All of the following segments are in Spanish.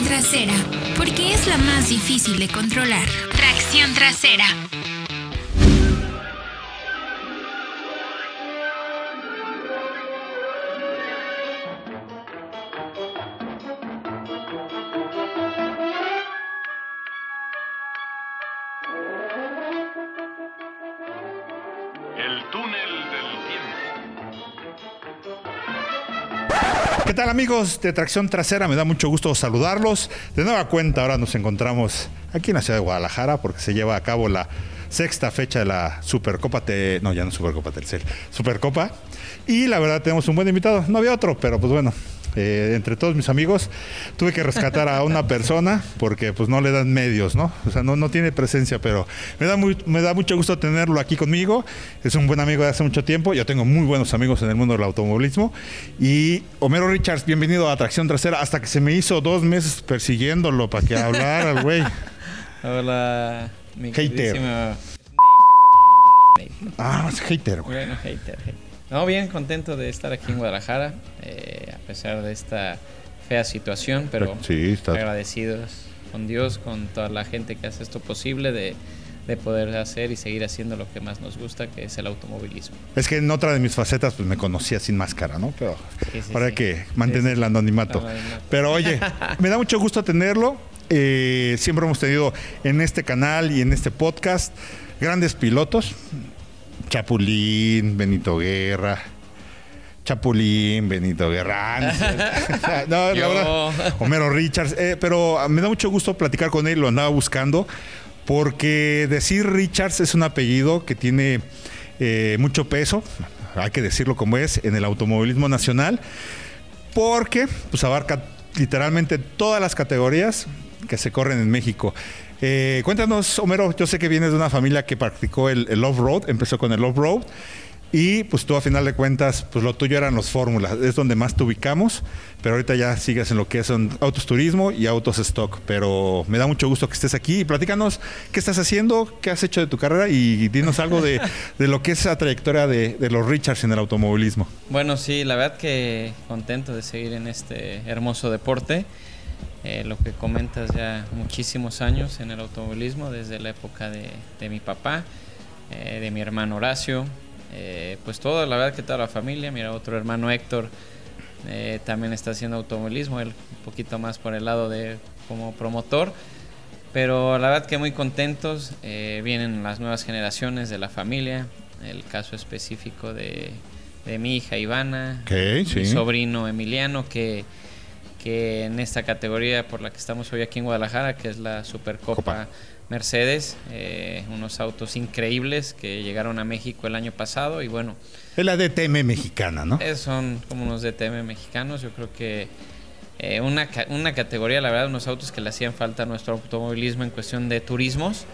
trasera, porque es la más difícil de controlar. Tracción trasera. Amigos de Tracción Trasera? Me da mucho gusto saludarlos. De nueva cuenta, ahora nos encontramos aquí en la ciudad de Guadalajara porque se lleva a cabo la sexta fecha de la Supercopa T... No, ya no Supercopa Telcel. Supercopa. Y la verdad tenemos un buen invitado. No había otro, pero pues bueno, eh, entre todos mis amigos tuve que rescatar a una persona porque pues no le dan medios, ¿no? O sea, no, no tiene presencia, pero me da, muy, me da mucho gusto tenerlo aquí conmigo. Es un buen amigo de hace mucho tiempo. Yo tengo muy buenos amigos en el mundo del automovilismo. Y Homero Richards, bienvenido a Tracción Trasera. Hasta que se me hizo dos meses persiguiéndolo para que hablara el güey. Hola, mi Hater. Ah, es hater, güey. Bueno, hater, hater. No, bien contento de estar aquí en Guadalajara, eh, a pesar de esta fea situación, pero Sí, agradecidos con Dios, con toda la gente que hace esto posible de, de poder hacer y seguir haciendo lo que más nos gusta, que es el automovilismo. Es que en otra de mis facetas pues me conocía sin máscara, ¿no? Pero Sí, sí. que mantener anonimato. El anonimato. Pero oye, me da mucho gusto tenerlo. Eh, siempre hemos tenido en este canal y en este podcast grandes pilotos. Chapulín, Benito Guerra. Chapulín, Benito Guerra. Ah, no, la verdad, Homero Richards. Eh, pero me da mucho gusto platicar con él, lo andaba buscando, porque decir Richards es un apellido que tiene eh, mucho peso, hay que decirlo como es, en el automovilismo nacional, porque pues, abarca literalmente todas las categorías que se corren en México. Eh, cuéntanos, Homero, yo sé que vienes de una familia que practicó el, el off-road, empezó con el off-road. Y pues tú a final de cuentas, pues lo tuyo eran los fórmulas, es donde más te ubicamos, pero ahorita ya sigues en lo que son autos turismo y autos stock. Pero me da mucho gusto que estés aquí y platícanos qué estás haciendo, qué has hecho de tu carrera y dinos algo de, de lo que es esa trayectoria de, de los Richards en el automovilismo. Bueno, sí, la verdad que contento de seguir en este hermoso deporte. Eh, lo que comentas ya muchísimos años en el automovilismo, desde la época de, de mi papá, eh, de mi hermano Horacio, eh, pues todo, la verdad que toda la familia, mira, otro hermano Héctor eh, también está haciendo automovilismo, él un poquito más por el lado de como promotor, pero la verdad que muy contentos, vienen las nuevas generaciones de la familia, el caso específico de, de mi hija Ivana, Ok, mi sí. sobrino Emiliano, que, que en esta categoría por la que estamos hoy aquí en Guadalajara, que es la Supercopa Copa. Mercedes, eh, unos autos increíbles que llegaron a México el año pasado y bueno, Es la DTM mexicana, ¿no? eh, son como unos DTM mexicanos, yo creo que eh, una, una categoría, la verdad, unos autos que le hacían falta a nuestro automovilismo en cuestión de turismos,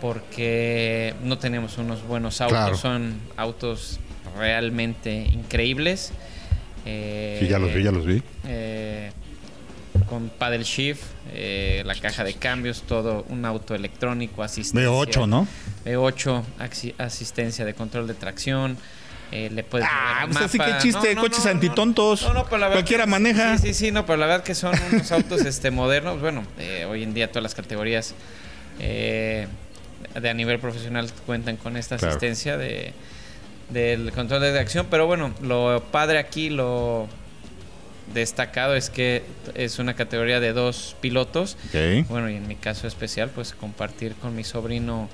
porque no tenemos unos buenos autos, Claro. son autos realmente increíbles. Eh, Sí, ya los vi, ya los vi. eh, con paddle shift, eh, la caja de cambios, todo un auto electrónico, asistencia. V8, ¿no? V8, axi- asistencia de control de tracción. eh, le puedes Ah, pues así que chiste, coches antitontos. No, no, pero la verdad Cualquiera que- maneja. Sí, sí, sí, no, pero la verdad que son unos autos este, modernos. Bueno, eh, hoy en día todas las categorías eh, de a nivel profesional cuentan con esta Claro. asistencia de del control de acción, pero bueno, lo padre aquí, lo destacado es que es una categoría de dos pilotos. Ok. Bueno, y en mi caso especial, pues compartir con mi sobrino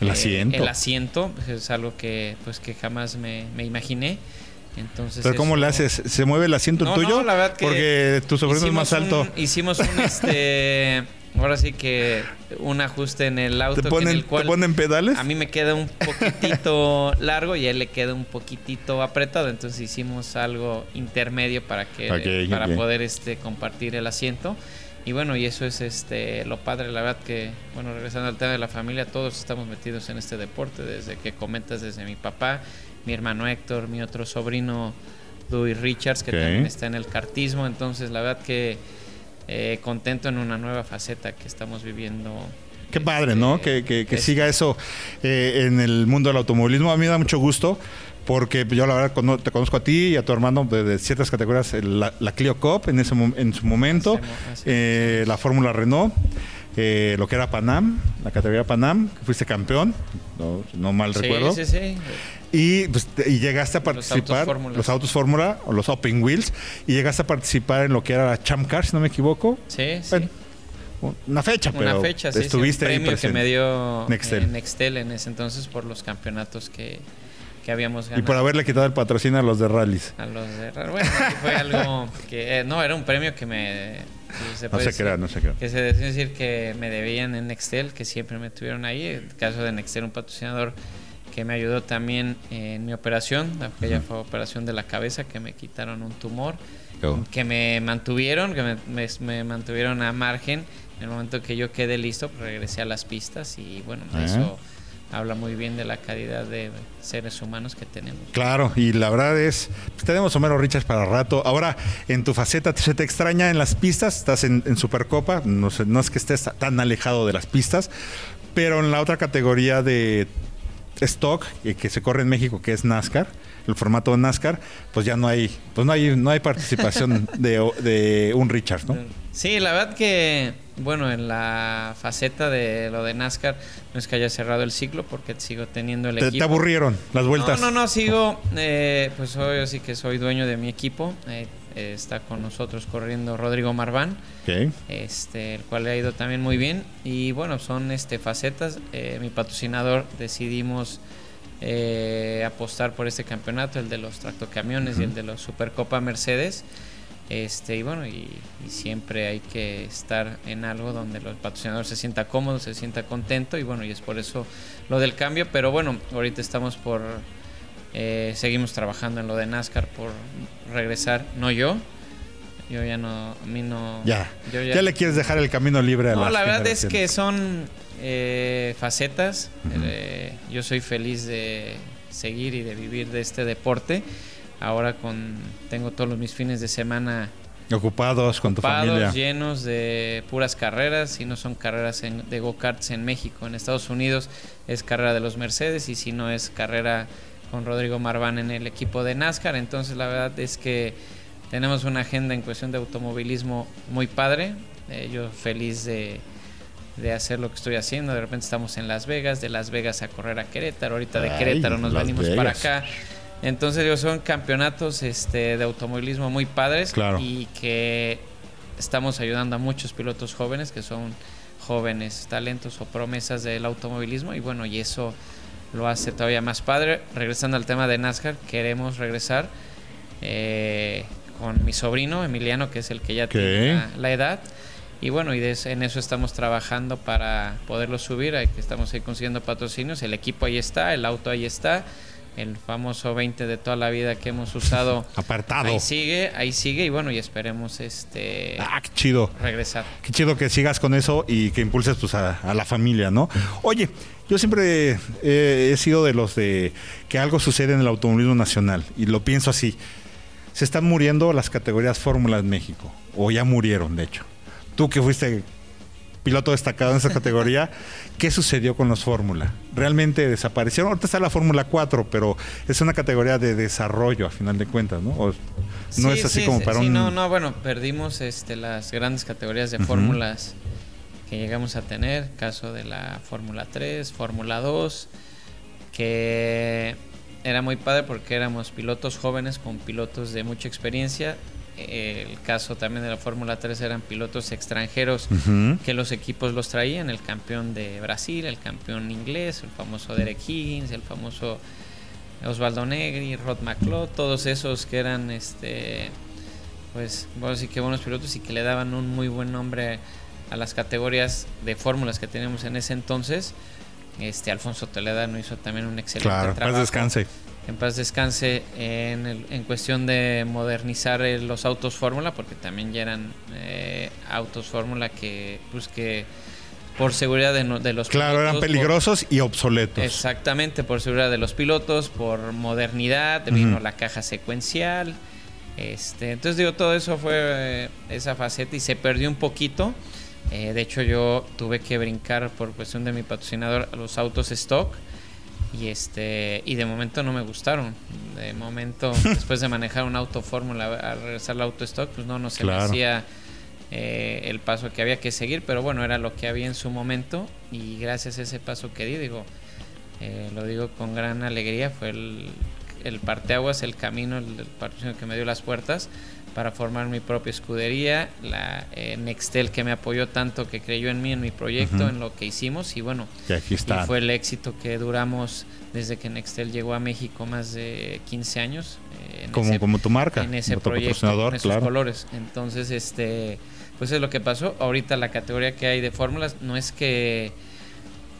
El eh, asiento. el asiento pues, es algo que pues que jamás me, me imaginé. Entonces Pero ¿cómo le haces? ¿Se mueve el asiento No, tuyo? no, la verdad que Porque tu sobrino es más alto. un- hicimos un este ahora sí que un ajuste en el auto ¿Te que en ponen, el cual ¿Te ponen pedales? a mí me queda un poquitito largo y a él le queda un poquitito apretado, entonces hicimos algo intermedio para que Ok, para poder este compartir el asiento. Y bueno, y eso es este lo padre, la verdad que bueno, regresando al tema de la familia, todos estamos metidos en este deporte desde que comentas desde mi papá, mi hermano Héctor, mi otro sobrino Louis Richards que también está en el cartismo, entonces la verdad que eh, contento en una nueva faceta que estamos viviendo. Qué padre, ¿no? Este, Que, que- que siga eso eh, en el mundo del automovilismo. A mí me da mucho gusto porque yo la verdad te conozco a ti y a tu hermano de, ciertas categorías, la, la Clio Cup en, ese, en su momento, eh, la Fórmula Renault, eh, lo que era Panam, la categoría Panam, que fuiste campeón, no, no mal Sí, recuerdo. sí, sí. Y, pues, y llegaste a Los participar, los autos Fórmula o los Open Wheels, y llegaste a participar en lo que era la Champ Car, si no me equivoco. Sí, sí. Bueno, una fecha, pero Una fecha, estuviste un ahí premio que presente. me dio Nextel. eh, Nextel en ese entonces por los campeonatos que, que habíamos Y ganado. por haberle quitado el patrocinio a los de rallies. A los de Bueno, que fue algo que... eh, no, era un premio que me... se No se crea, no se crea. Que se decía decir que me debían en Nextel, que siempre me tuvieron ahí. El caso de Nextel, un patrocinador que me ayudó también en mi operación, aquella fue operación de la cabeza, que me quitaron un tumor, que me mantuvieron, que me, me- me mantuvieron a margen. En el momento que yo quedé listo, pues regresé a las pistas y bueno, Ah. eso habla muy bien de la calidad de seres humanos que tenemos. Claro, y la verdad es, pues, tenemos Homero Richards para rato. Ahora, en tu faceta, ¿se te extraña en las pistas? Estás en, en Supercopa, no, sé, no es que estés tan alejado de las pistas, pero en la otra categoría de stock eh, que se corre en México, que es NASCAR, el formato de NASCAR, pues ya no hay, pues no hay, no hay participación de, de un Richards, ¿no? Sí, la verdad que, bueno, en la faceta de lo de NASCAR, no es que haya cerrado el ciclo porque sigo teniendo el Te, equipo. te aburrieron las vueltas. No, no, no, sigo, eh, pues hoy sí que soy dueño de mi equipo. eh, eh, está con nosotros corriendo Rodrigo Marván, este, el cual le ha ido también muy bien. Y bueno, son este, facetas. eh, mi patrocinador decidimos eh, apostar por este campeonato, el de los tractocamiones y el de los Supercopa Mercedes. Este, y bueno, y, y siempre hay que estar en algo donde el patrocinador se sienta cómodo, se sienta contento y bueno, y es por eso lo del cambio, pero bueno, ahorita estamos por, eh, seguimos trabajando en lo de NASCAR por regresar, no yo, yo ya no, a mí no... Ya. yo ya. le quieres dejar el camino libre a no, la verdad es que son eh, facetas. Eh, yo soy feliz de seguir y de vivir de este deporte. Ahora con tengo todos mis fines de semana Ocupados con tu familia. llenos de puras carreras. Si no son carreras en- de go-karts en México, en Estados Unidos es carrera de los Mercedes y si no es carrera con Rodrigo Marván en el equipo de NASCAR. Entonces la verdad es que tenemos una agenda en cuestión de automovilismo muy padre. Eh, yo feliz de, de hacer lo que estoy haciendo. De repente estamos en Las Vegas, de Las Vegas a correr a Querétaro. Ahorita de Ay, Querétaro nos venimos para acá. Entonces, digo, son campeonatos este, de automovilismo muy padres Claro. y que estamos ayudando a muchos pilotos jóvenes que son jóvenes talentos o promesas del automovilismo y bueno, y eso lo hace todavía más padre. Regresando al tema de NASCAR, queremos regresar eh, con mi sobrino Emiliano, que es el que ya tiene la, la edad. Y bueno, y de en eso estamos trabajando para poderlo subir. Ahí estamos ahí consiguiendo patrocinios. El equipo ahí está, el auto ahí está. El famoso 20 de toda la vida que hemos usado. Apartado. Ahí sigue, ahí sigue. Y bueno, y esperemos este Ah, qué chido. regresar. Qué chido que sigas con eso y que impulses pues, a, a la familia, ¿no? Oye, yo siempre eh, he sido de los de que algo sucede en el automovilismo nacional y lo pienso así. Se están muriendo las categorías Fórmula en México, o ya murieron, de hecho. Tú que fuiste piloto destacado en esa categoría, ¿qué sucedió con los Fórmula? ¿Realmente desaparecieron? Ahorita está la Fórmula 4, pero es una categoría de desarrollo a final de cuentas, ¿no? O no Sí, es así sí, como para sí, un... no, no, bueno, perdimos este, las grandes categorías de fórmulas que llegamos a tener, caso de la Fórmula 3, Fórmula 2, que era muy padre porque éramos pilotos jóvenes con pilotos de mucha experiencia. El caso también de la Fórmula 3 eran pilotos extranjeros que los equipos los traían, el campeón de Brasil, el campeón inglés, el famoso Derek Higgins, el famoso Osvaldo Negri, Rod McClough, todos esos que eran este pues bueno, sí que buenos pilotos y que le daban un muy buen nombre a las categorías de fórmulas que teníamos en ese entonces. Este Alfonso Toledano hizo también un excelente Claro, trabajo. paz descanse. En paz descanse en, el- en cuestión de modernizar eh, los autos fórmula, porque también ya eran eh, autos fórmula que, pues que por seguridad de, de los Claro, eran pilotos, por- peligrosos y obsoletos. Exactamente, por seguridad de los pilotos, por modernidad, Ujú. vino la caja secuencial. Este, entonces digo, todo eso fue eh, esa faceta y se perdió un poquito. Eh, de hecho, yo tuve que brincar por cuestión de mi patrocinador a los autos stock. Y este y de momento no me gustaron de momento después de manejar un auto fórmula al regresar al auto stock pues no no se me Claro. hacía eh, el paso que había que seguir pero bueno era lo que había en su momento y gracias a ese paso que di digo eh, lo digo con gran alegría fue el, el parteaguas el camino el, el partido que me dio las puertas para formar mi propia escudería la eh, Nextel que me apoyó tanto que creyó en mí en mi proyecto en lo que hicimos y bueno Y aquí está. y fue el éxito que duramos desde que Nextel llegó a México más de 15 años. eh, en como, ese, como tu marca, en ese como proyecto, con esos claro. colores. Entonces, este, pues es lo que pasó. Ahorita la categoría que hay de fórmulas no es que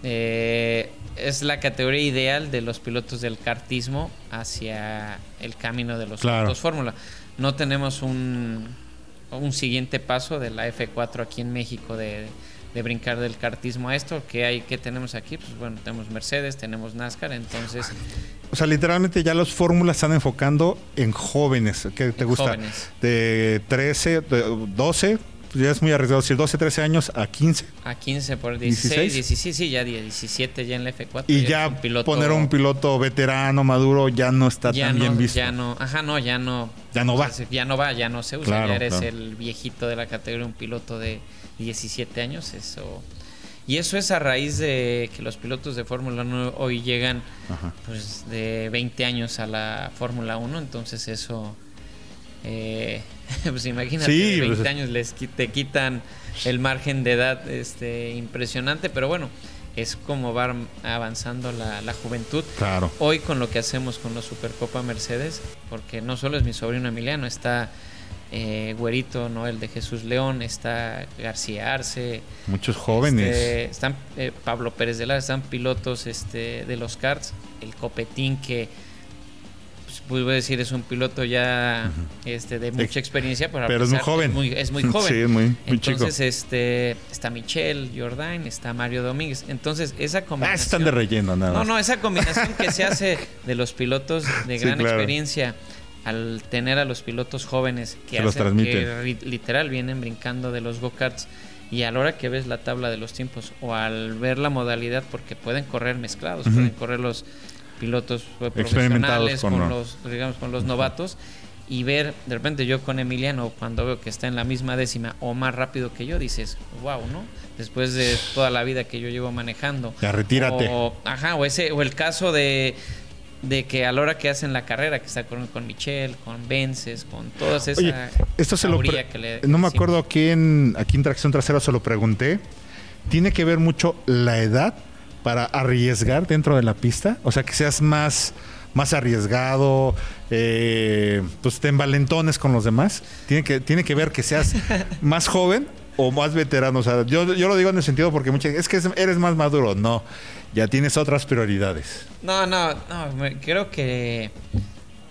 eh, es la categoría ideal de los pilotos del kartismo hacia el camino de los Claro. autos fórmula. No tenemos un, un siguiente paso de la F4 aquí en México de, de brincar del kartismo a esto. que hay que tenemos aquí? Pues bueno, tenemos Mercedes, tenemos NASCAR, entonces O sea, literalmente ya las fórmulas están enfocando en jóvenes. ¿Qué te En gusta? jóvenes. De 13, de 12, pues ya es muy arriesgado decir 12, 13 años a 15. a 15 por 16, 16. 16, sí, ya 17 ya en la F4. Y es ya un piloto- poner un piloto veterano, maduro, ya no está ya tan no, bien visto. Ya no, ajá, no, ya no. Ya no va. sea, ya no va, ya no se usa. Claro, ya eres claro. el viejito de la categoría, un piloto de 17 años. Eso. Y eso es a raíz de que los pilotos de Fórmula 1 hoy llegan Ajá. pues de 20 años a la Fórmula 1, entonces eso, eh, pues imagínate, Sí, de 20 pues- años les te quitan el margen de edad este, impresionante, pero bueno, es como va avanzando la, la juventud. Claro. Hoy con lo que hacemos con los Supercopa Mercedes, porque no solo es mi sobrino Emiliano, está eh, Güerito Noel de Jesús León, está García Arce, Muchos jóvenes. este, están eh, Pablo Pérez de Lara, están pilotos este, de los karts, el Copetín que pues, puedo decir es un piloto ya este, de mucha experiencia, pero, a Pero es muy joven. Es muy, es muy joven. Sí, es muy, muy chico. Entonces, este, está Michelle Jordain, está Mario Domínguez. Entonces, esa Ah, combinación. están de relleno, nada No, más. no, esa combinación que se hace de los pilotos de Sí, gran claro. experiencia al tener a los pilotos jóvenes que, los hacen- transmiten. que literal vienen brincando de los go-karts y a la hora que ves la tabla de los tiempos o al ver la modalidad, porque pueden correr mezclados, pueden correr los pilotos eh, Experimentados profesionales con con, lo- los, digamos, con los novatos y ver de repente yo con Emiliano cuando veo que está en la misma décima o más rápido que yo dices wow no después de toda la vida que yo llevo manejando Ya retírate. o, ajá o ese o el caso de de que a la hora que hacen la carrera que está corriendo con Michelle con Vences con todas esa Oye, esto se lo jauría pre- que le no me acuerdo aquí en aquí en tracción trasera se lo pregunté. Tiene que ver mucho la edad para arriesgar dentro de la pista, o sea que seas más más arriesgado, eh, pues te envalentones con los demás. Tiene que tiene que ver que seas más joven o más veterano. O sea, yo, yo lo digo en el sentido porque muchas es que es- eres más maduro. No, ya tienes otras prioridades. no no no me- creo que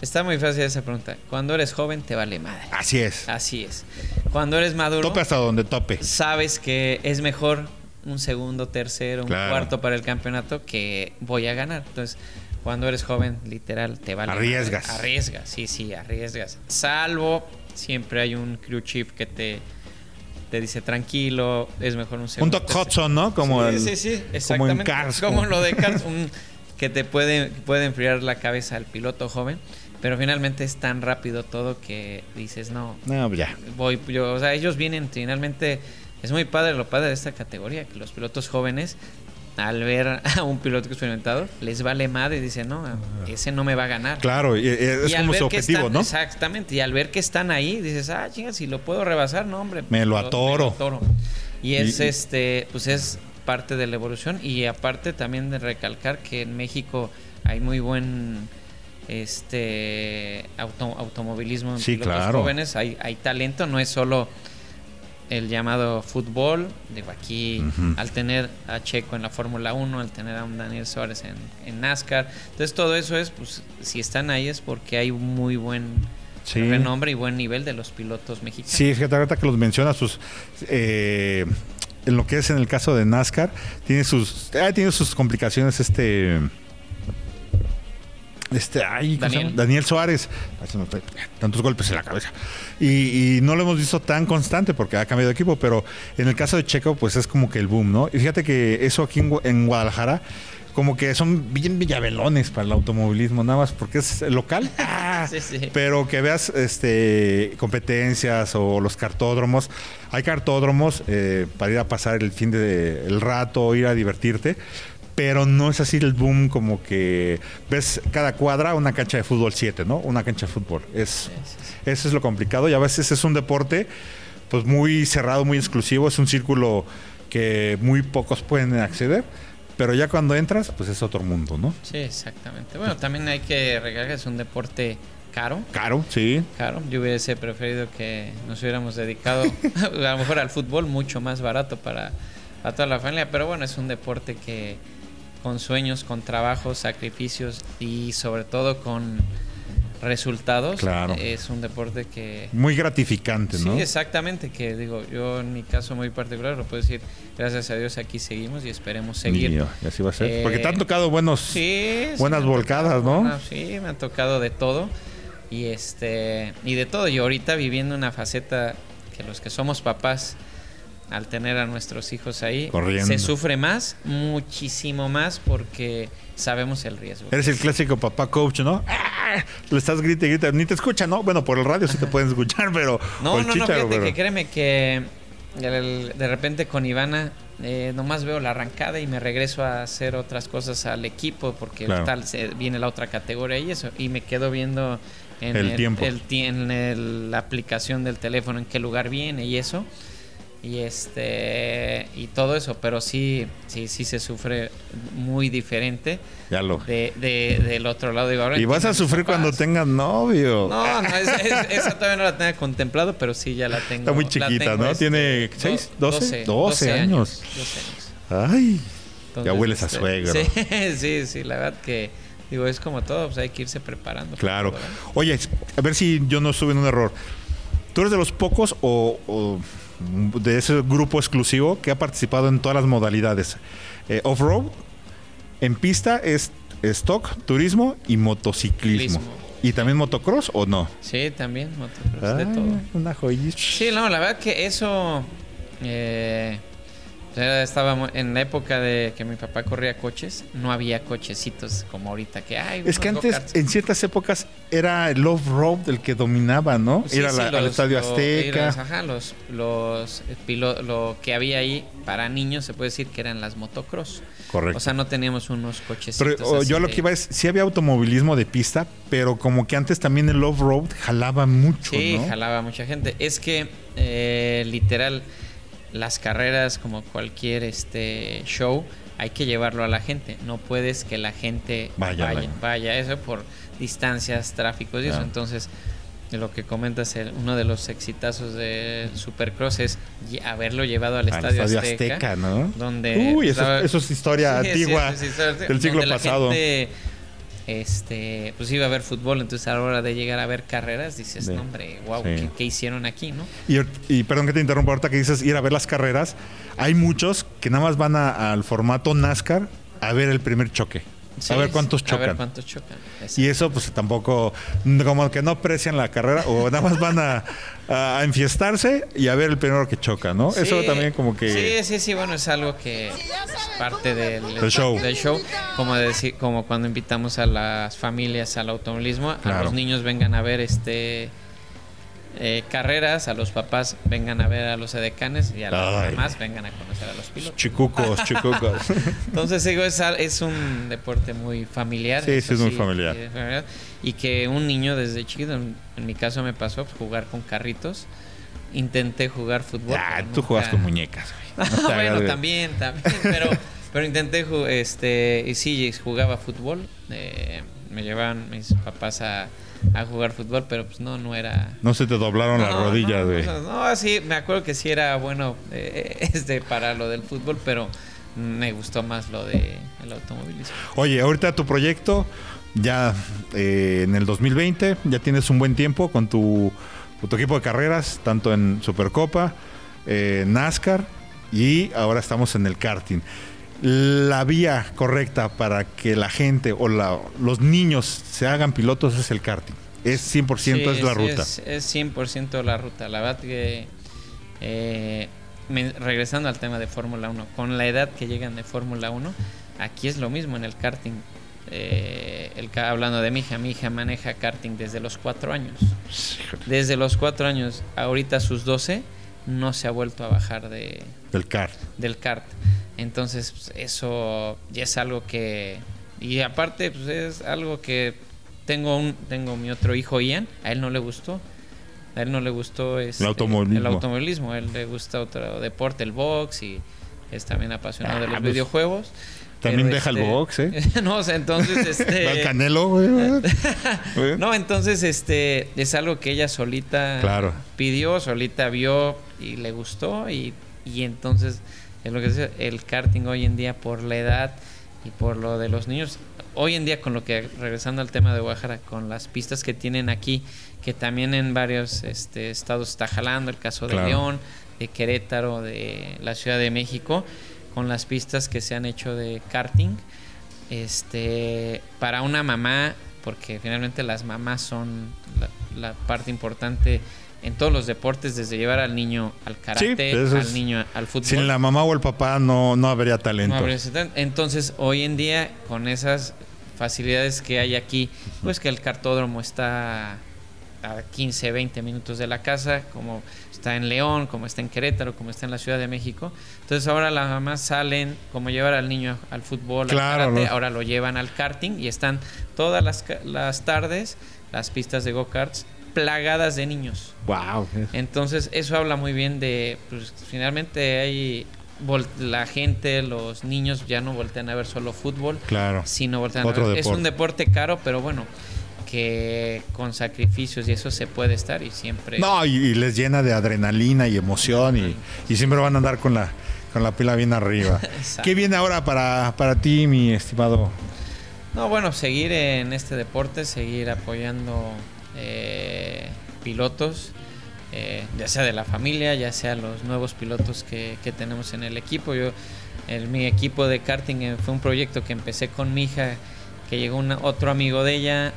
está muy fácil esa pregunta cuando eres joven te vale madre Así es. así es cuando eres maduro Tope hasta donde tope. sabes que es mejor un segundo, tercero, un cuarto para el campeonato que voy a ganar. Entonces, cuando eres joven, literal, te vale. Arriesgas. Arriesgas, sí, sí, arriesgas. Salvo, siempre hay un crew chief que te, te dice tranquilo, es mejor un Un segundo. Doc tercero". Hudson, ¿no? Como sí, el- sí, sí, como en exactamente. Cars. Como lo de Cars, un- que te puede, puede enfriar la cabeza al piloto joven. Pero finalmente es tan rápido todo que dices, no, No, ya. voy yo, o sea, ellos vienen finalmente es muy padre lo padre de esta categoría que los pilotos jóvenes al ver a un piloto experimentado les vale madre y dicen, "No, ese no me va a ganar." Claro, y- y es Y como su objetivo, están- ¿no? Exactamente, y al ver que están ahí dices, "Ah, chinga, si lo puedo rebasar, no, hombre." Me lo atoro. atoro". Y es Y- este, pues es parte de la evolución y aparte también de recalcar que en México hay muy buen este auto- automovilismo en Sí, pilotos claro. jóvenes, hay, hay talento, no es solo el llamado fútbol, digo aquí al tener a Checo en la Fórmula 1, al tener a un Daniel Suárez en, en NASCAR, entonces todo eso es, pues si están ahí es porque hay un muy buen Sí. renombre y buen nivel de los pilotos mexicanos. Sí, fíjate, ahorita que los mencionas, sus, eh, en lo que es en el caso de NASCAR, tiene sus, ah, tiene sus complicaciones este... Este, ay, ¿cómo se Daniel. Daniel Suárez. Tantos golpes en la cabeza. Y, y no lo hemos visto tan constante porque ha cambiado de equipo, pero en el caso de Checo, pues es como que el boom, ¿no? Y fíjate que eso aquí en, Gua- en Guadalajara, como que son bien villavelones para el automovilismo, nada más porque es local. Ah, Sí, sí. Pero que veas este competencias o los cartódromos. Hay cartódromos eh, para ir a pasar el fin de el rato, ir a divertirte. Pero no es así el boom como que ves cada cuadra una cancha de fútbol 7, ¿no? Una cancha de fútbol. Es, eso es lo complicado y a veces es un deporte pues muy cerrado, muy exclusivo, es un círculo que muy pocos pueden acceder, pero ya cuando entras pues es otro mundo, ¿no? Sí, exactamente. Bueno, también hay que recalcar que es un deporte caro. Caro, sí. Caro. Yo hubiese preferido que nos hubiéramos dedicado a lo mejor al fútbol mucho más barato para, para toda la familia, pero bueno, es un deporte que con sueños, con trabajos, sacrificios y sobre todo con resultados, Claro. es un deporte que Muy gratificante, Sí, ¿no? exactamente, que digo, yo en mi caso muy particular lo puedo decir, gracias a Dios aquí seguimos y esperemos seguir. Niño, y así va a ser. Eh, Porque te han tocado buenos. Sí, sí, Buenas volcadas, tocado ¿no? sí, me han tocado de todo. Y este y de todo. Y ahorita viviendo una faceta que los que somos papás, al tener a nuestros hijos ahí, Corriendo. se sufre más, muchísimo más, porque sabemos el riesgo. Eres el clásico papá coach, ¿no? ¡Ah! Le estás grita y grita, ni te escucha, ¿no? Bueno, por el radio sí te pueden escuchar, pero. No, el no, no, fíjate pero- que créeme que el- de repente con Ivana eh, nomás veo la arrancada y me regreso a hacer otras cosas al equipo porque Claro. tal se- viene la otra categoría y eso y me quedo viendo en El tiempo. ti- en el- la aplicación del teléfono en qué lugar viene y eso y este y todo eso pero sí sí sí se sufre muy diferente Ya lo. de, de- del otro lado digo, ahora Y vas a sufrir cuando tengas novio. No, no, es- es- esa todavía no la tenía contemplado, pero sí ya la tengo. Está muy chiquita, ¿no? este, ¿Tiene do- seis? ¿Doce? Doce años. 12 años. Ay. Entonces, Ya hueles a este, suegro. Sí, sí, sí, la verdad que digo, es como todo, pues hay que irse preparando. para Claro. Oye, a ver si yo no estuve en un error. ¿Tú eres de los pocos o, o de ese grupo exclusivo que ha participado en todas las modalidades? Eh, Off-road, en pista es stock, turismo y motociclismo. Ciclismo. ¿Y también motocross o no? Sí, también, motocross, de Ah, todo. Una joyita. Sí, no, la verdad que eso. Eh, ya estaba en la época de que mi papá corría coches, no había cochecitos como ahorita que hay. Es que antes, en ciertas épocas, era el off-road el que dominaba, ¿no? Sí, Ir a sí, la- al los- Estadio lo- Azteca. a- ajá, los, los eh, pilo- lo que había ahí para niños se puede decir que eran las motocross. Correcto. O sea, no teníamos unos cochecitos. Pero o, así yo lo que iba es, sí había automovilismo de pista, pero como que antes también el off-road jalaba mucho, Sí, ¿no? jalaba mucha gente. Es que eh, literal las carreras como cualquier este show hay que llevarlo a la gente. No puedes que la gente Vaya, vaya, eso por distancias, tráficos y eso. Entonces, lo que comentas, el- uno de los exitazos de Supercross es haberlo llevado al, Al Estadio, Estadio Azteca, Azteca, ¿no? Donde Uy, eso, eso es historia Sí, antigua sí, del siglo la pasado. gente, este, pues iba a ver fútbol, entonces a la hora de llegar a ver carreras dices, De- no, hombre, wow, sí. ¿qué, qué hicieron aquí, no? Y, y perdón que te interrumpa ahorita que dices ir a ver las carreras. Hay muchos que nada más van a- al formato NASCAR a ver el primer choque. Sí, a ver cuántos sí, A ver chocan. cuántos chocan. Y eso pues tampoco, como que no aprecian la carrera o nada más van a, a enfiestarse y a ver el primero que choca, ¿no? Sí, eso también como que... Sí, sí, sí, bueno, es algo que es parte del, Del show. del show. Como, decir, como cuando invitamos a las familias al automovilismo, a los niños vengan a ver este eh, carreras, a los papás vengan a ver a los edecanes y a las Ay. mamás vengan a conocer a los pilotos. Chicucos, chicucos. Entonces digo, es, es un deporte muy familiar. Sí, sí, es muy familiar. familiar. Y que un niño desde chiquito, en, en mi caso me pasó, pues, jugar con carritos. Intenté jugar fútbol. Ah, tú nunca- juegas con muñecas, güey. No bueno, también, también, pero, pero intenté, este, y sí, jugaba fútbol. eh, me llevaban mis papás a, a jugar fútbol, pero pues no, no era... No se te doblaron las No, rodillas, no, güey. No, no, sí, me acuerdo que sí era bueno eh, este, para lo del fútbol, pero me gustó más lo de el automovilismo. Oye, ahorita tu proyecto, ya eh, en el 2020, ya tienes un buen tiempo con tu, con tu equipo de carreras, tanto en Supercopa, eh, NASCAR y ahora estamos en el karting. La vía correcta para que la gente o la- los niños se hagan pilotos es el karting. Es 100% Sí, es la ruta. Es, es 100% la ruta. La verdad que, eh, me- regresando al tema de Fórmula 1, con la edad que llegan de Fórmula 1, aquí es lo mismo en el karting. Eh, el, hablando de mi hija, mi hija maneja karting desde los cuatro años. Desde los cuatro años, ahorita sus 12, no se ha vuelto a bajar de, Del CAR. del kart. Entonces, pues, eso ya es algo que. Y aparte, pues es algo que tengo un tengo mi otro hijo Ian, a él no le gustó. A él no le gustó este, automovilismo. el automovilismo, a él le gusta otro deporte, el box y es también apasionado de Ah, los pues, videojuegos. también Pero, deja el este, box, ¿eh? no, o sea, entonces este El Canelo, güey. güey. no, entonces este es algo que ella solita Claro. pidió, solita vio y le gustó y, y entonces es lo que decía, el karting hoy en día por la edad y por lo de los niños, hoy en día con lo que regresando al tema de Guadalajara, con las pistas que tienen aquí, que también en varios este, estados está jalando, el caso de Claro. León, de Querétaro, de la Ciudad de México, con las pistas que se han hecho de karting, este, para una mamá, porque finalmente las mamás son la, la parte importante en todos los deportes, desde llevar al niño al karate, eso al niño al fútbol. Sin la mamá o el papá no, no habría No talento. habría Entonces, hoy en día, con esas facilidades que hay aquí, pues que el cartódromo está a 15, 20 minutos de la casa, como está en León, como está en Querétaro, como está en la Ciudad de México. Entonces ahora las mamás salen, como llevar al niño al fútbol, Claro, al karate, ¿no? ahora lo llevan al karting y están todas las, las tardes las pistas de go-karts plagadas de niños. Wow. Entonces, eso habla muy bien de, pues, finalmente hay la gente, los niños ya no voltean a ver solo fútbol, Claro. sino voltean Otro a ver. Es deporte. un deporte caro, pero bueno, que con sacrificios y eso se puede estar y siempre. No, y, y les llena de adrenalina y emoción y, y siempre van a andar con la, con la pila bien arriba. ¿Qué viene ahora para, para ti, mi estimado? No, bueno, seguir en este deporte, seguir apoyando eh, pilotos, eh, ya sea de la familia, ya sea los nuevos pilotos que, que tenemos en el equipo. Yo, el- mi equipo de karting eh, fue un proyecto que empecé con mi hija, que llegó una- otro amigo de ella,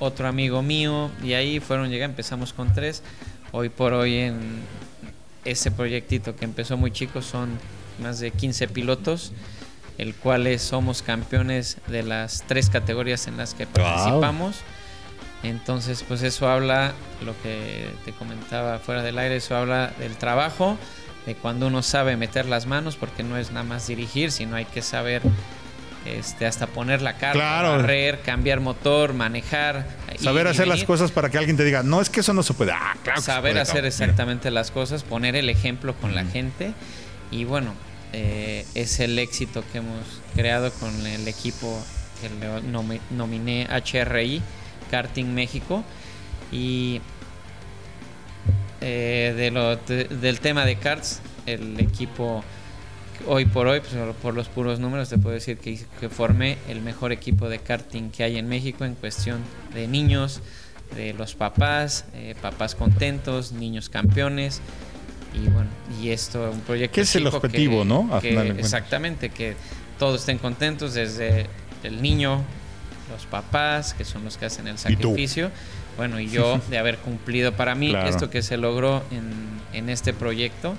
otro amigo mío, y ahí fueron llegar, empezamos con tres. Hoy por hoy en ese proyectito que empezó muy chico son más de 15 pilotos, el cuales somos campeones de las tres categorías en las que participamos. Entonces, pues eso habla, lo que te comentaba fuera del aire, eso habla del trabajo, de cuando uno sabe meter las manos, porque no es nada más dirigir, sino hay que saber este, hasta poner la carga, Claro. barrer, cambiar motor, manejar. Saber y hacer las cosas para que alguien te diga, no, es que eso no se puede. Ah, claro saber puede, hacer exactamente las cosas, poner el ejemplo con la gente y bueno, eh, es el éxito que hemos creado con el equipo que le nomi- nominé HRI, Karting México y eh, de lo- de- del tema de karts, el equipo hoy por hoy, pues, por los puros números, te puedo decir que, que formé el mejor equipo de karting que hay en México en cuestión de niños, de los papás, eh, papás contentos, niños campeones. Y bueno, y esto un proyecto. Que es el objetivo, ¿no? Que- exactamente, que todos estén contentos, desde el niño, los papás, que son los que hacen el sacrificio. Bueno, y yo de haber cumplido para mí Claro. esto que se logró en, en este proyecto.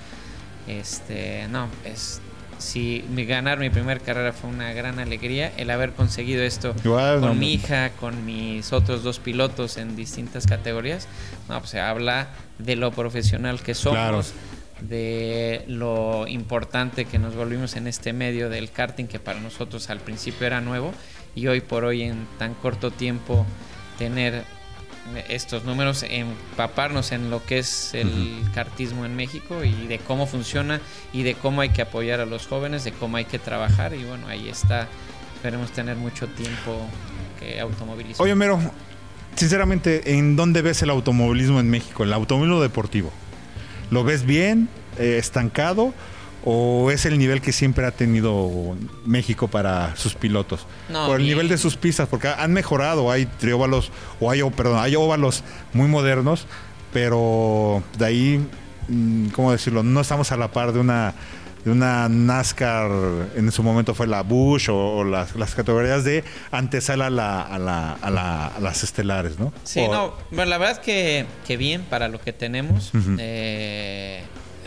Este, no, es si mi, ganar mi primera carrera fue una gran alegría, el haber conseguido esto Igual, con no, mi hija, con mis otros dos pilotos en distintas categorías, no, pues se habla de lo profesional que somos, Claro. de lo importante que nos volvimos en este medio del karting que para nosotros al principio era nuevo y hoy por hoy en tan corto tiempo tener estos números, empaparnos en lo que es el kartismo en México y de cómo funciona y de cómo hay que apoyar a los jóvenes, de cómo hay que trabajar y bueno, ahí está. Esperemos tener mucho tiempo que automovilismo. Oye, Mero, sinceramente, ¿en dónde ves el automovilismo en México? El automovilismo deportivo. ¿Lo ves bien, eh, estancado? ¿O es el nivel que siempre ha tenido México para sus pilotos? No, Por el bien. nivel de sus pistas, porque han mejorado, hay trióvalos, o hay, perdón, hay óvalos muy modernos, pero de ahí, mm, ¿cómo decirlo? No estamos a la par de una de una NASCAR, en su momento fue la Bush o, o las, las categorías de antesala a, la, a, la, a, la- a las estelares, ¿no? Sí, O- no, bueno, la verdad es que, que bien para lo que tenemos. Eh,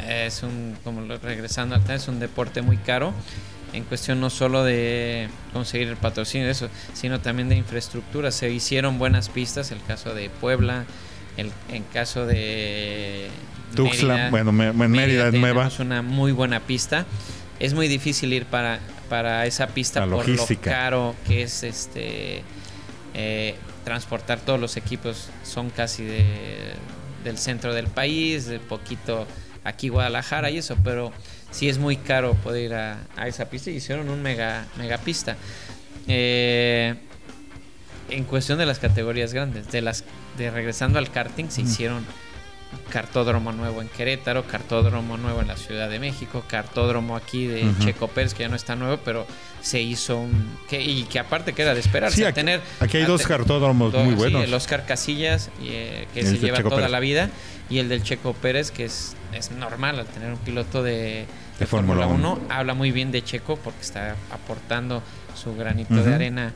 es un, como regresando al tema, es un deporte muy caro. en cuestión no solo de conseguir el patrocinio de eso, sino también de infraestructura. Se hicieron buenas pistas, el caso de Puebla, el en caso de Tuxtla, bueno, me- en Mérida, nueva. tenemos una muy buena pista. Es muy difícil ir para, para esa pista La por logística. lo caro que es este eh, transportar todos los equipos. Son casi de, del centro del país, de poquito aquí Guadalajara y eso, pero sí es muy caro poder ir a, a esa pista y hicieron un mega, mega pista. Eh, en cuestión de las categorías grandes, de las de regresando al karting, se hicieron cartódromo nuevo en Querétaro, cartódromo nuevo en la Ciudad de México, cartódromo aquí de. Checo Pérez, que ya no está nuevo, pero se hizo un... Que, y que aparte queda de esperarse. Sí, aquí, tener, aquí hay a dos cartódromos do- muy sí, buenos. el Oscar Casillas, y, eh, que El se lleva Checo toda Pérez. la vida, y el del Checo Pérez, que es, es normal al tener un piloto de, De Fórmula Fórmula 1. 1. Habla muy bien de Checo porque está aportando su granito de arena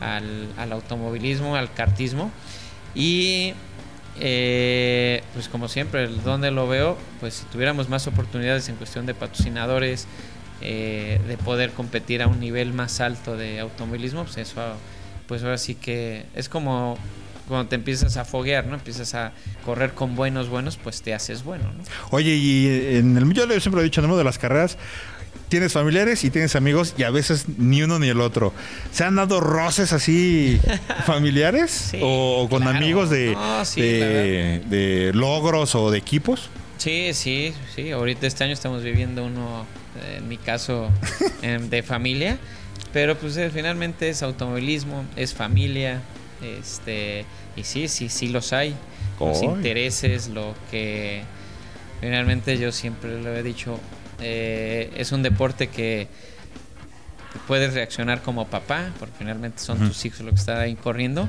al, al automovilismo, al kartismo. Y eh, pues como siempre, donde lo veo, pues si tuviéramos más oportunidades en cuestión de patrocinadores, eh, de poder competir a un nivel más alto de automovilismo, pues eso, pues ahora sí que es como cuando te empiezas a foguear, ¿no? Empiezas a correr con buenos, buenos, pues te haces bueno, ¿no? Oye, y en el yo siempre lo he dicho en el mundo de las carreras, tienes familiares y tienes amigos y a veces ni uno ni el otro. ¿Se han dado roces así familiares? Sí, o, con claro. amigos de, No, sí, de, de logros o de equipos? Sí, sí, sí. Ahorita este año estamos viviendo uno, eh, en mi caso, em, de familia. Pero pues eh, finalmente es automovilismo, es familia. Este, y sí, sí, sí los hay. Los intereses, lo que finalmente yo siempre lo he dicho, eh, es un deporte que puedes reaccionar como papá, porque finalmente son tus hijos lo que están ahí corriendo.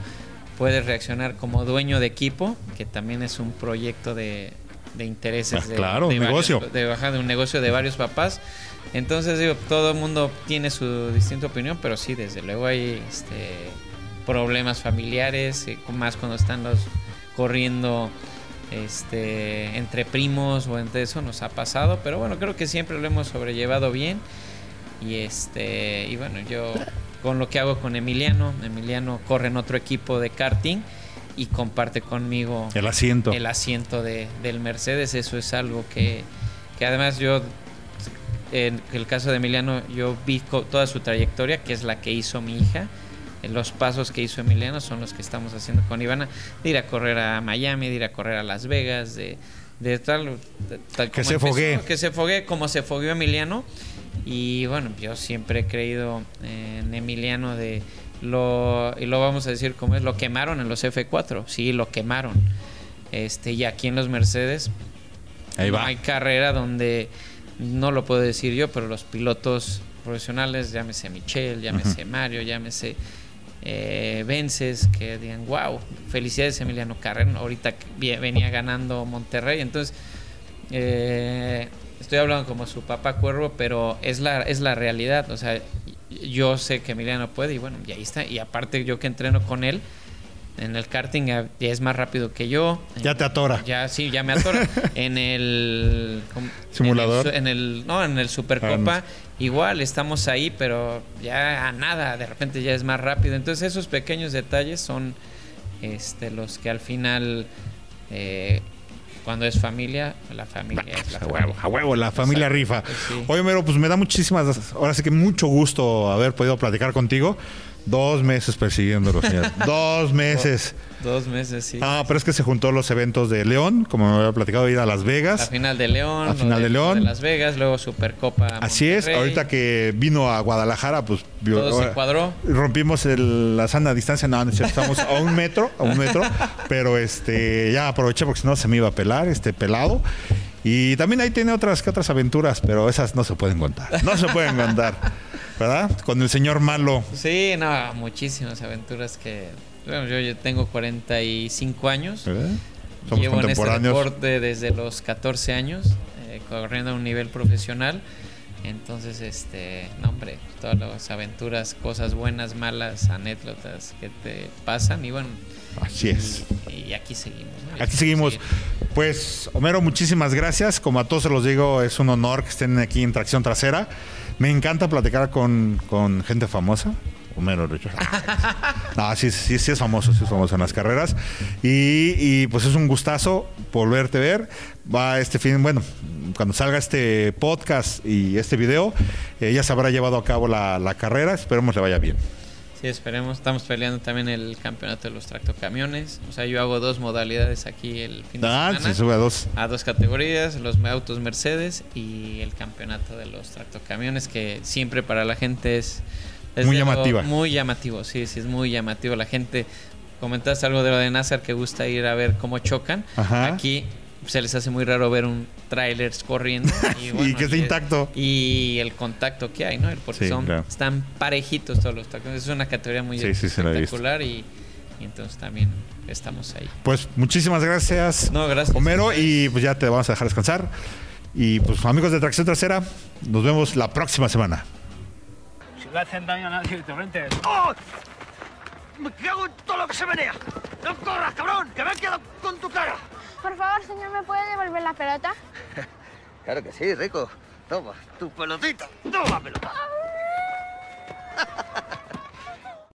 Puedes reaccionar como dueño de equipo, que también es un proyecto de, de intereses. Ah, de, claro, de un negocio. de, baja- de un negocio de varios papás. Entonces, digo, todo el mundo tiene su distinta opinión, pero sí, desde luego hay este, problemas familiares, eh, más cuando están los corriendo este, entre primos o entre eso nos ha pasado, pero bueno, creo que siempre lo hemos sobrellevado bien. Y este, y bueno, yo con lo que hago con Emiliano, Emiliano corre en otro equipo de karting y comparte conmigo El asiento. el asiento de, del Mercedes. Eso es algo que, que además yo, en el caso de Emiliano, yo vi toda su trayectoria, que es la que hizo mi hija. Los pasos que hizo Emiliano son los que estamos haciendo con Ivana, de ir a correr a Miami, de ir a correr a Las Vegas, de, de tal, de- tal Que como se empezó, foguee. Que se foguee como se fogueó Emiliano. Y bueno, yo siempre he creído en Emiliano de lo y lo vamos a decir como es, lo quemaron en los F4, sí, lo quemaron. Este, y aquí en los Mercedes Ahí no va. hay carrera donde no lo puedo decir yo, pero los pilotos profesionales, llámese Michelle, llámese Mario, llámese eh, Vences, que digan, wow, felicidades Emiliano Carrera, ahorita venía ganando Monterrey, entonces eh, estoy hablando como su papá cuervo, pero es la, es la realidad, o sea, yo sé que Emiliano puede y bueno, y ahí está, y aparte yo que entreno con él, en el karting ya ya es más rápido que yo. Ya te atora. Ya, sí, ya me atora. en el... Simulador. En el, su- en el- no, en el Supercopa igual estamos ahí, pero ya a nada, de repente ya es más rápido. Entonces esos pequeños detalles son este, los que al final, eh, cuando es familia, la familia es la A huevo, familia. a huevo, la familia rifa. Sí. Oye, Mero, pues me da muchísimas, ahora sí que mucho gusto haber podido platicar contigo. Dos meses persiguiéndolo, señor. Dos meses. Dos meses, sí. Ah, pero es que se juntó los eventos de León, como me había platicado, ir a Las La Vegas. final de León, La final de León. Las Vegas, luego Supercopa. Así es, ahorita que vino a Guadalajara, pues vio- Todo se cuadró. rompimos el- la sana distancia, no, estamos a un metro, a un metro, pero este ya aproveché porque si no se me iba a pelar, este pelado. Y también ahí tiene otras que otras aventuras, pero esas no se pueden contar. No se pueden contar. ¿Verdad? Con el señor malo. Sí, no, muchísimas aventuras que... Bueno, yo, yo tengo 45 años. ¿verdad? Somos Llevo en este deporte desde los 14 años, eh, corriendo a un nivel profesional. Entonces, este, no, hombre, todas las aventuras, cosas buenas, malas, anécdotas que te pasan. Y bueno, Así es. y, y aquí seguimos. ¿no? Aquí seguimos. seguir. Pues, Homero, muchísimas gracias. Como a todos se los digo, es un honor que estén aquí en Tracción Trasera. Me encanta platicar con, con gente famosa. Homero Richard. no, sí, sí, sí es famoso, sí es famoso en las carreras. Y, y, pues es un gustazo volverte a ver. Va este fin, bueno, cuando salga este podcast y este video, eh, ya se habrá llevado a cabo la, la carrera. Esperemos le vaya bien. Sí, esperemos. Estamos peleando también el campeonato de los tractocamiones. O sea, yo hago dos modalidades aquí el fin de Ah, semana. se sube a dos. A dos categorías, los autos Mercedes y el campeonato de los tractocamiones, que siempre para la gente es... es Muy llamativa. Muy llamativo, sí, sí, es muy llamativo. La gente, comentaste algo de lo de NASCAR que gusta ir a ver cómo chocan. Ajá. Aquí se les hace muy raro ver un tráiler corriendo. Y, Y que esté intacto. Y el contacto que hay, ¿no? Porque Sí, son, claro. están parejitos todos los tacos. Es una categoría muy Sí, espectacular y, y entonces también estamos ahí. Pues muchísimas gracias, No, gracias. Homero, y pues ya te vamos a dejar descansar. Y pues amigos de Tracción Trasera, nos vemos la próxima semana. Si no hacen daño a nadie, Torrentes. ¡Oh! ¡Me cago en todo lo que se menea! ¡No corras, cabrón! ¡Que me he quedado con tu cara! Por favor, señor, ¿me puede devolver la pelota? claro que sí, Rico. Toma, tu pelotita. Toma, pelota. Ah.